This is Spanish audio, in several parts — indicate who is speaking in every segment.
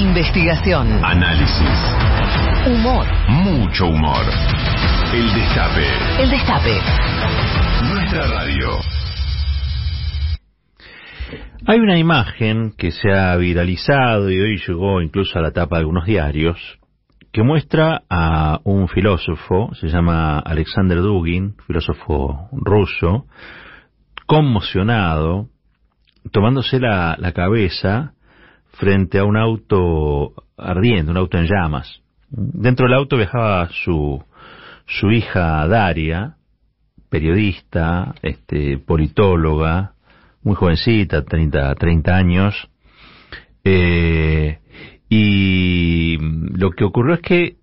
Speaker 1: Investigación.
Speaker 2: Análisis.
Speaker 1: Humor.
Speaker 2: Mucho humor. El Destape.
Speaker 1: El Destape.
Speaker 2: Nuestra radio.
Speaker 3: Hay una imagen que se ha viralizado y hoy llegó incluso a la tapa de algunos diarios que muestra a un filósofo, se llama Alexander Dugin, filósofo ruso, conmocionado, tomándose la, la cabeza frente a un auto ardiente, un auto en llamas. Dentro del auto viajaba su, su hija Daria, periodista, este, politóloga, muy jovencita, 30, 30 años, eh, y lo que ocurrió es que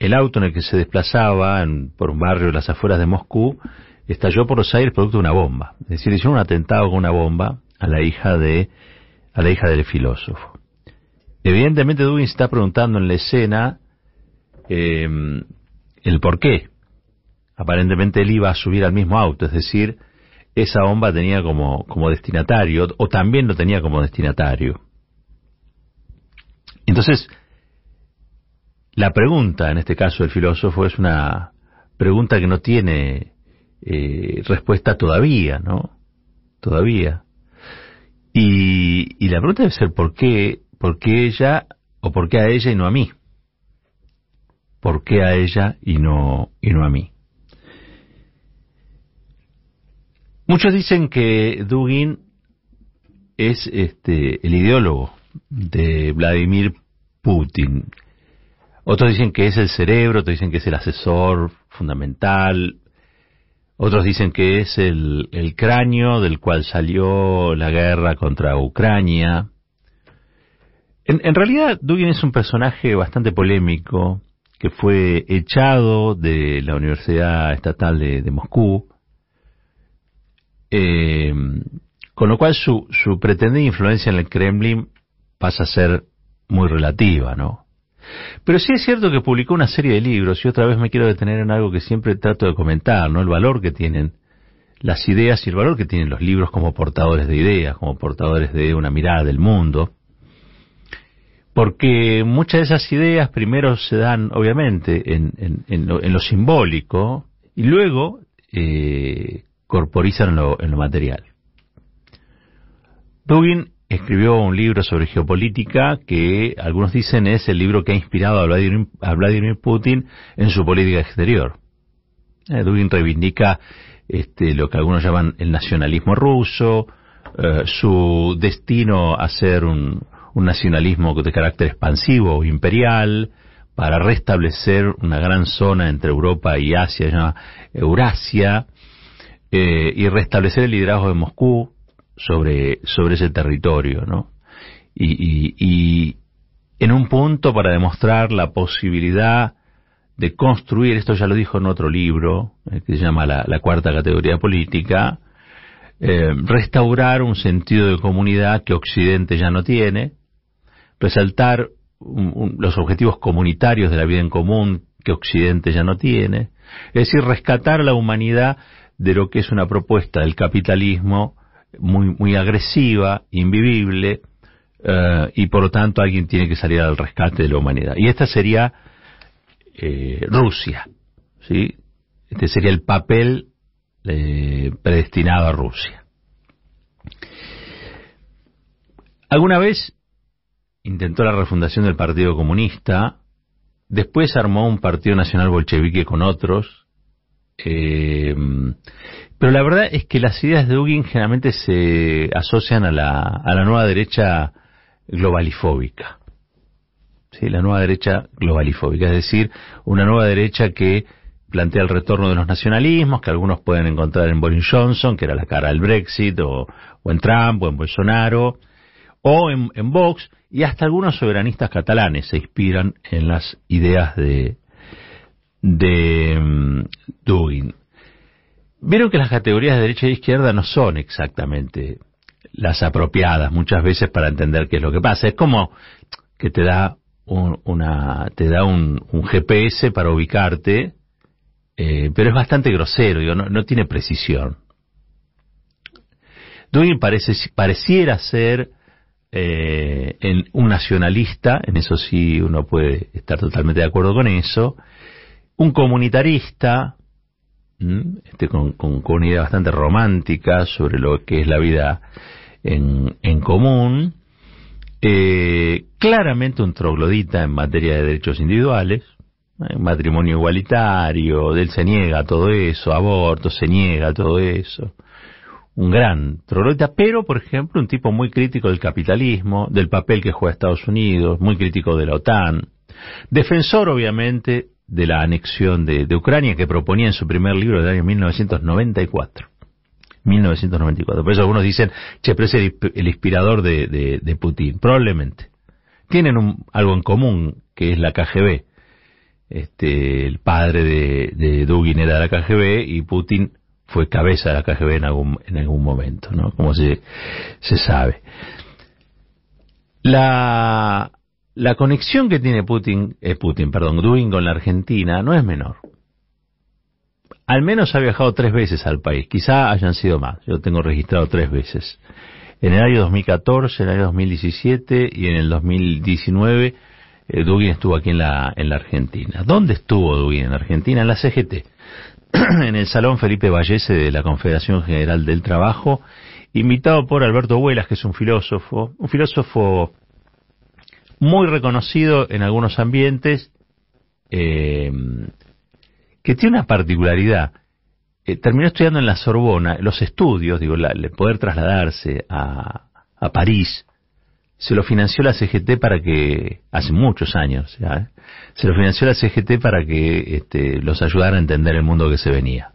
Speaker 3: el auto en el que se desplazaba en, por un barrio de las afueras de Moscú estalló por los aires producto de una bomba. Es decir, hicieron un atentado con una bomba a la hija de a la hija del filósofo. Evidentemente Dugin está preguntando en la escena eh, el por qué. Aparentemente él iba a subir al mismo auto, es decir, esa bomba tenía como, como destinatario, o también lo tenía como destinatario. Entonces, la pregunta, en este caso del filósofo, es una pregunta que no tiene eh, respuesta todavía, ¿no? Todavía. Y, y la pregunta debe ser ¿por qué, por qué ella o por qué a ella y no a mí? ¿Por qué a ella y no, y no a mí? Muchos dicen que Dugin es este, el ideólogo de Vladimir Putin. Otros dicen que es el cerebro, otros dicen que es el asesor fundamental, otros dicen que es el, cráneo del cual salió la guerra contra Ucrania. En, realidad, Dugin es un personaje bastante polémico que fue echado de la Universidad Estatal de, de Moscú, eh, con lo cual su, su pretendida influencia en el Kremlin pasa a ser muy relativa, ¿no? Pero sí es cierto que publicó una serie de libros y otra vez me quiero detener en algo que siempre trato de comentar, ¿no? El valor que tienen las ideas y el valor que tienen los libros como portadores de ideas, como portadores de una mirada del mundo. Porque muchas de esas ideas primero se dan, obviamente, en, en, en, lo, en lo, simbólico y luego eh, corporizan lo, en lo material. Dugin escribió un libro sobre geopolítica que algunos dicen es el libro que ha inspirado a Vladimir, Putin en su política exterior. Eh, reivindica este, lo que algunos llaman el nacionalismo ruso, eh, su destino a ser un, un, nacionalismo de carácter expansivo o imperial, para restablecer una gran zona entre Europa y Asia, llamada Eurasia, eh, y restablecer el liderazgo de Moscú, sobre, sobre ese territorio, ¿no? Y, en un punto para demostrar la posibilidad de construir, esto ya lo dijo en otro libro, eh, que se llama La, Cuarta Categoría Política, eh, restaurar un sentido de comunidad que Occidente ya no tiene, resaltar un, los objetivos comunitarios de la vida en común que Occidente ya no tiene, es decir, rescatar la humanidad de lo que es una propuesta del capitalismo muy, muy agresiva, invivible, uh, y por lo tanto alguien tiene que salir al rescate de la humanidad. Y esta sería eh, Rusia, ¿sí? Este sería el papel eh, predestinado a Rusia. Alguna vez intentó la refundación del Partido Comunista, después armó un Partido Nacional Bolchevique con otros, eh, pero la verdad es que las ideas de Dugin generalmente se asocian a la, a la nueva derecha globalifóbica. ¿Sí? La nueva derecha globalifóbica, es decir, una nueva derecha que plantea el retorno de los nacionalismos, que algunos pueden encontrar en Boris Johnson, que era la cara del Brexit, o, en Trump, o en Bolsonaro, o en Vox, y hasta algunos soberanistas catalanes se inspiran en las ideas de, de um, Dugin. Vieron que las categorías de derecha e izquierda no son exactamente las apropiadas muchas veces para entender qué es lo que pasa. Es como que te da un, una, te da un, GPS para ubicarte, eh, pero es bastante grosero, digo, no, no tiene precisión. Dugin parece, pareciera ser eh, en un nacionalista, en eso sí uno puede estar totalmente de acuerdo con eso, un comunitarista, este, con, una idea bastante romántica sobre lo que es la vida en, en común, eh, claramente un troglodita en materia de derechos individuales, eh, matrimonio igualitario, él se niega a todo eso, aborto, se niega a todo eso. Un gran troglodita, pero por ejemplo un tipo muy crítico del capitalismo, del papel que juega Estados Unidos, muy crítico de la OTAN, defensor obviamente de la anexión de, Ucrania que proponía en su primer libro del año 1994. 1994. Por eso algunos dicen, che, pero es el, inspirador de, Putin. Probablemente. Tienen algo en común, que es la KGB. Este, el padre de, Dugin era de la KGB y Putin fue cabeza de la KGB en algún, en algún momento, ¿no? Como se, se sabe. La, la conexión que tiene Putin, eh, Putin, perdón, Dugin con la Argentina no es menor. Al menos ha viajado tres veces al país, quizá hayan sido más, yo tengo registrado tres veces. En el año 2014, en el año 2017 y en el 2019 eh, Dugin estuvo aquí en la, en la Argentina. ¿Dónde estuvo Dugin en Argentina? En la CGT, en el Salón Felipe Vallese de la Confederación General del Trabajo, invitado por Alberto Huelas, que es un filósofo, un filósofo muy reconocido en algunos ambientes, eh, que tiene una particularidad. Eh, terminó estudiando en la Sorbona, los estudios, digo, el poder trasladarse a, París, se lo financió la CGT para que, hace muchos años, ¿eh? se lo financió la CGT para que este, los ayudara a entender el mundo que se venía.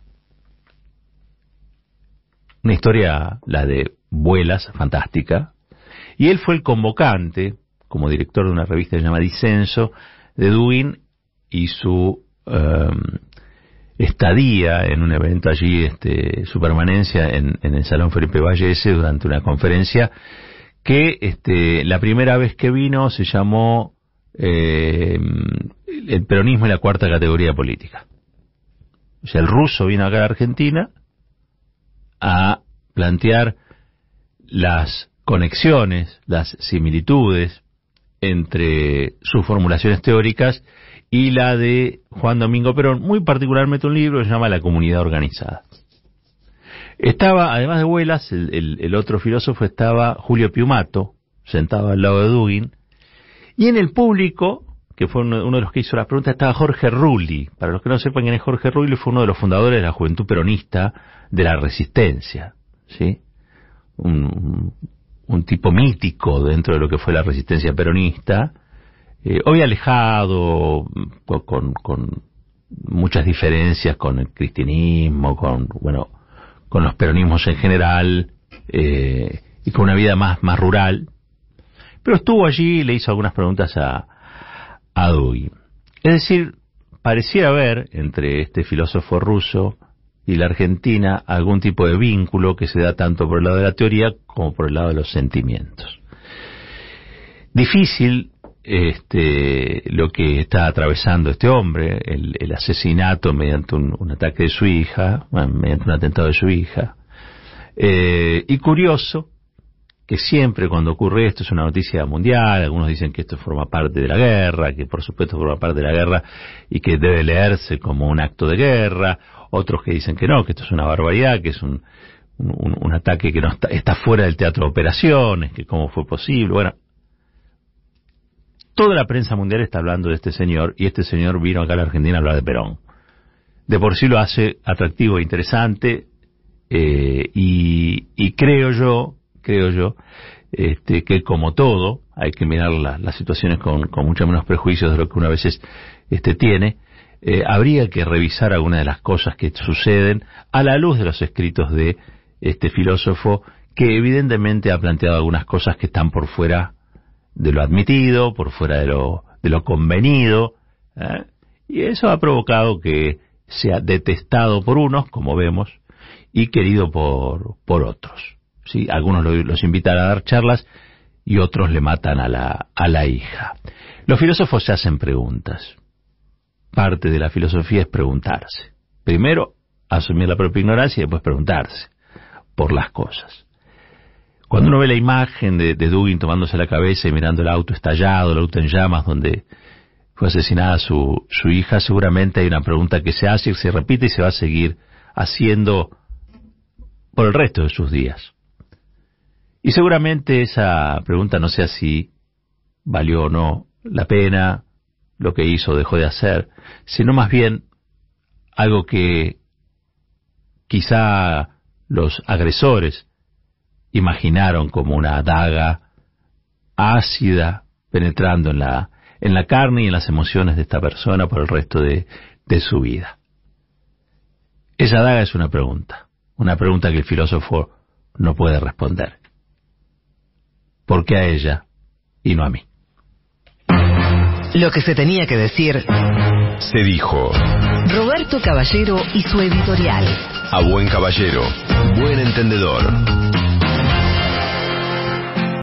Speaker 3: Una historia, la de Vuelas, fantástica. Y él fue el convocante como director de una revista que se llama Disenso, de Duin y su em, estadía en un evento allí, este, su permanencia en, el Salón Felipe Vallese durante una conferencia que este, la primera vez que vino se llamó em, El peronismo y la cuarta categoría política. O sea, el ruso vino acá a Argentina a plantear las conexiones, las similitudes entre sus formulaciones teóricas y la de Juan Domingo Perón, muy particularmente un libro que se llama La comunidad organizada. Estaba, además de Huelas, el, otro filósofo estaba Julio Piumato, sentado al lado de Dugin, y en el público, que fue uno, de los que hizo la pregunta, estaba Jorge Rulli. Para los que no sepan quién es Jorge Rulli, fue uno de los fundadores de la Juventud Peronista de la Resistencia, ¿sí? Un tipo mítico dentro de lo que fue la resistencia peronista, eh, hoy alejado, con, con, muchas diferencias con el cristianismo, con, bueno, con los peronismos en general, eh, y con una vida más, más rural, pero estuvo allí y le hizo algunas preguntas a, a. Es decir, parecía haber entre este filósofo ruso y la Argentina algún tipo de vínculo que se da tanto por el lado de la teoría como por el lado de los sentimientos. Difícil este, lo que está atravesando este hombre, el, asesinato mediante un, ataque de su hija, mediante un atentado de su hija, eh, y curioso que siempre cuando ocurre esto es una noticia mundial, algunos dicen que esto forma parte de la guerra, que por supuesto forma parte de la guerra y que debe leerse como un acto de guerra, otros que dicen que no, que esto es una barbaridad, que es un, un, ataque que no está, está fuera del teatro de operaciones, que cómo fue posible, bueno. Toda la prensa mundial está hablando de este señor y este señor vino acá a la Argentina a hablar de Perón. De por sí lo hace atractivo e interesante eh, y, y creo yo creo yo, este, que como todo, hay que mirar las situaciones con, con mucho menos prejuicios de lo que una veces este, tiene, eh, habría que revisar algunas de las cosas que suceden a la luz de los escritos de este filósofo que evidentemente ha planteado algunas cosas que están por fuera de lo admitido, por fuera de lo, de lo convenido, ¿eh? y eso ha provocado que sea detestado por unos, como vemos, y querido por, por otros. ¿sí? Algunos los invitan a dar charlas y otros le matan a la, a la hija. Los filósofos se hacen preguntas. Parte de la filosofía es preguntarse. Primero, asumir la propia ignorancia y después preguntarse por las cosas. Cuando uno ve la imagen de, de Dugin tomándose la cabeza y mirando el auto estallado, el auto en llamas donde fue asesinada su, su hija, seguramente hay una pregunta que se hace se repite y se va a seguir haciendo por el resto de sus días. Y seguramente esa pregunta no sea si valió o no la pena lo que hizo dejó de hacer, sino más bien algo que quizá los agresores imaginaron como una daga ácida penetrando en la, en la carne y en las emociones de esta persona por el resto de, de su vida. Esa daga es una pregunta, una pregunta que el filósofo no puede responder. ¿Por qué a ella y no a mí?
Speaker 1: Lo que se tenía que decir,
Speaker 2: Se dijo.
Speaker 1: Roberto Caballero y su editorial.
Speaker 2: A buen caballero, buen entendedor.